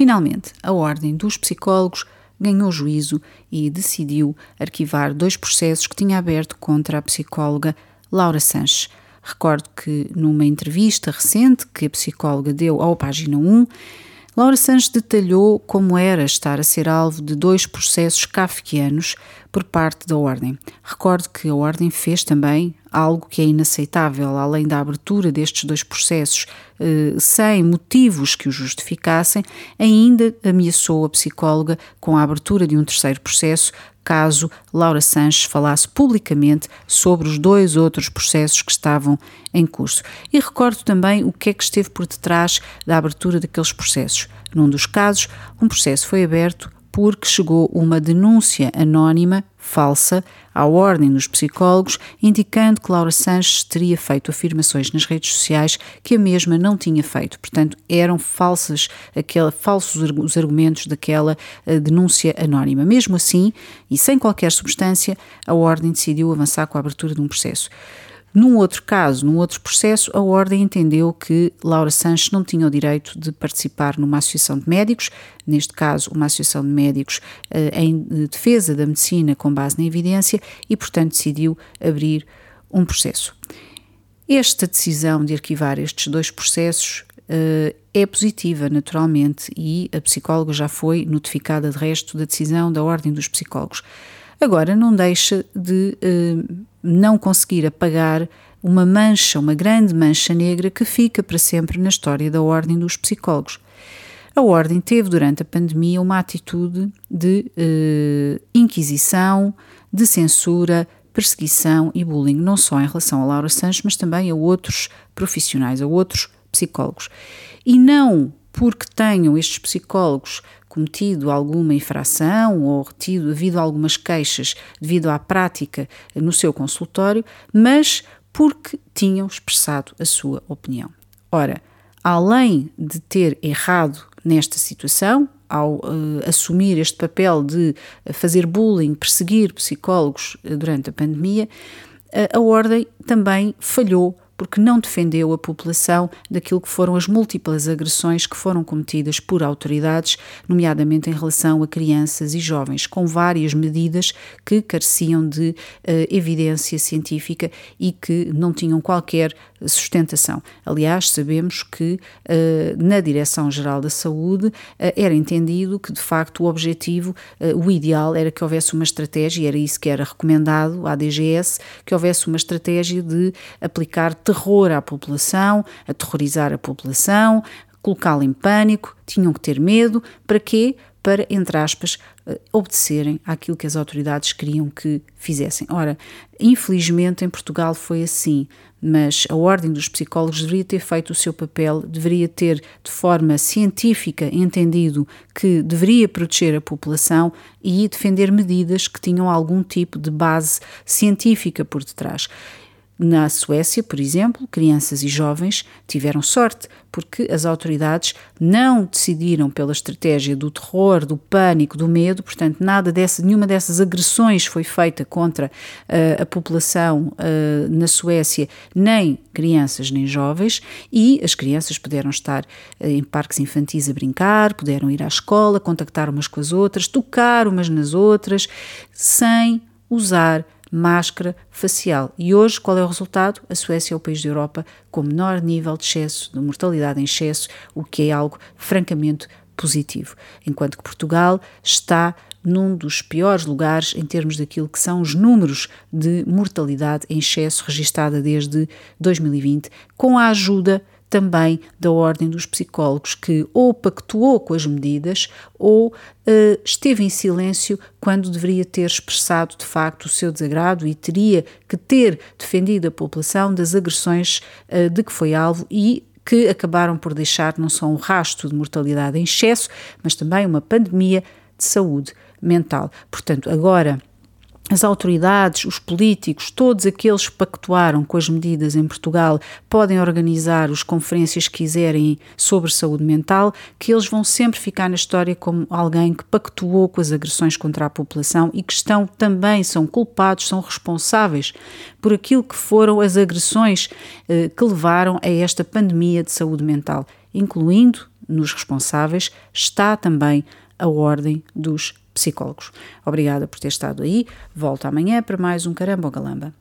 Finalmente, a Ordem dos Psicólogos ganhou juízo e decidiu arquivar dois processos que tinha aberto contra a psicóloga Laura Sanches. Recordo que numa entrevista recente que a psicóloga deu ao Página 1, Laura Sanches detalhou como era estar a ser alvo de dois processos kafkianos por parte da Ordem. Recordo que a Ordem fez também algo que é inaceitável, além da abertura destes dois processos sem motivos que o justificassem, ainda ameaçou a psicóloga com a abertura de um terceiro processo caso Laura Sanches falasse publicamente sobre os dois outros processos que estavam em curso. E recordo também o que é que esteve por detrás da abertura daqueles processos. Num dos casos, um processo foi aberto porque chegou uma denúncia anónima, falsa, à Ordem dos Psicólogos, indicando que Laura Sanches teria feito afirmações nas redes sociais que a mesma não tinha feito. Portanto, eram falsas, aquela, falsos os argumentos daquela uh, denúncia anónima. Mesmo assim, e sem qualquer substância, a Ordem decidiu avançar com a abertura de um processo. Num outro caso, num outro processo, a Ordem entendeu que Laura Sanches não tinha o direito de participar numa associação de médicos, neste caso, uma associação de médicos eh, em defesa da medicina com base na evidência, e, portanto, decidiu abrir um processo. Esta decisão de arquivar estes dois processos uh, é positiva, naturalmente, e a psicóloga já foi notificada de resto da decisão da Ordem dos Psicólogos. Agora, não deixa de não conseguir apagar uma mancha, uma grande mancha negra que fica para sempre na história da Ordem dos Psicólogos. A Ordem teve durante a pandemia uma atitude de uh, inquisição, de censura, perseguição e bullying, não só em relação a Laura Sanches, mas também a outros profissionais, a outros psicólogos. E não porque tenham estes psicólogos cometido alguma infração ou retido devido a algumas queixas devido à prática no seu consultório, mas porque tinham expressado a sua opinião. Ora, além de ter errado nesta situação, ao uh, assumir este papel de fazer bullying, perseguir psicólogos uh, durante a pandemia, uh, a Ordem também falhou porque não defendeu a população daquilo que foram as múltiplas agressões que foram cometidas por autoridades, nomeadamente em relação a crianças e jovens, com várias medidas que careciam de uh, evidência científica e que não tinham qualquer sustentação. Aliás, sabemos que uh, na Direção-Geral da Saúde uh, era entendido que, de facto, o objetivo, o ideal era que houvesse uma estratégia, era isso que era recomendado à DGS, que houvesse uma estratégia de aplicar terror à população, aterrorizar a população, colocá-la em pânico, tinham que ter medo. Para quê? Para, entre aspas, eh, obedecerem àquilo que as autoridades queriam que fizessem. Ora, infelizmente em Portugal foi assim, mas a Ordem dos Psicólogos deveria ter feito o seu papel, deveria ter, de forma científica, entendido que deveria proteger a população e defender medidas que tinham algum tipo de base científica por detrás. Na Suécia, por exemplo, crianças e jovens tiveram sorte porque as autoridades não decidiram pela estratégia do terror, do pânico, do medo, portanto, nada dessa, nenhuma dessas agressões foi feita contra uh, a população uh, na Suécia, nem crianças nem jovens, e as crianças puderam estar uh, em parques infantis a brincar, puderam ir à escola, contactar umas com as outras, tocar umas nas outras, sem usar máscara facial. E hoje, qual é o resultado? A Suécia é o país da Europa com menor nível de excesso, de mortalidade em excesso, o que é algo francamente positivo. Enquanto que Portugal está num dos piores lugares em termos daquilo que são os números de mortalidade em excesso registada desde 2020, com a ajuda também da Ordem dos Psicólogos, que ou pactuou com as medidas ou uh, esteve em silêncio quando deveria ter expressado de facto o seu desagrado e teria que ter defendido a população das agressões uh, de que foi alvo e que acabaram por deixar não só um rastro de mortalidade em excesso, mas também uma pandemia de saúde mental. Portanto, agora as autoridades, os políticos, todos aqueles que pactuaram com as medidas em Portugal podem organizar as conferências que quiserem sobre saúde mental, que eles vão sempre ficar na história como alguém que pactuou com as agressões contra a população e que estão também, são culpados, são responsáveis por aquilo que foram as agressões eh, que levaram a esta pandemia de saúde mental, incluindo nos responsáveis está também a ordem dos psicólogos. Obrigada por ter estado aí. Volto amanhã para mais um Caramba ou Galamba.